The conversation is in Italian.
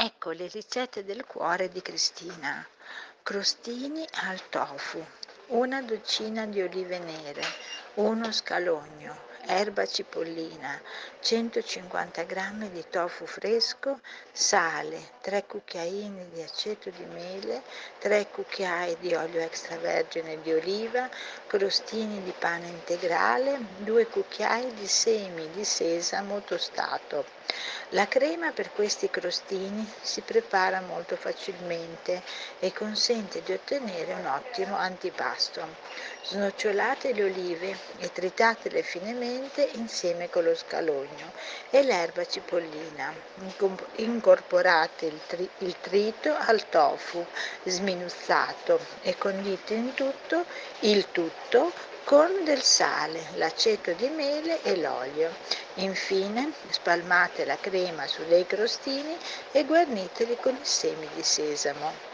Ecco le ricette del cuore di Cristina. Crostini al tofu, una dozzina di olive nere, uno scalogno, erba cipollina, 150 g di tofu fresco, sale, 3 cucchiaini di aceto di mele, 3 cucchiai di olio extravergine di oliva, crostini di pane integrale, 2 cucchiai di semi di sesamo tostato. La crema per questi crostini si prepara molto facilmente e consente di ottenere un ottimo antipasto. Snocciolate le olive e tritatele finemente insieme con lo scalogno e l'erba cipollina. Incorporate tri- il trito al tofu sminuzzato e condite in tutto il tutto con del sale, l'aceto di mele e l'olio. Infine spalmate la crema su dei crostini e guarniteli con i semi di sesamo.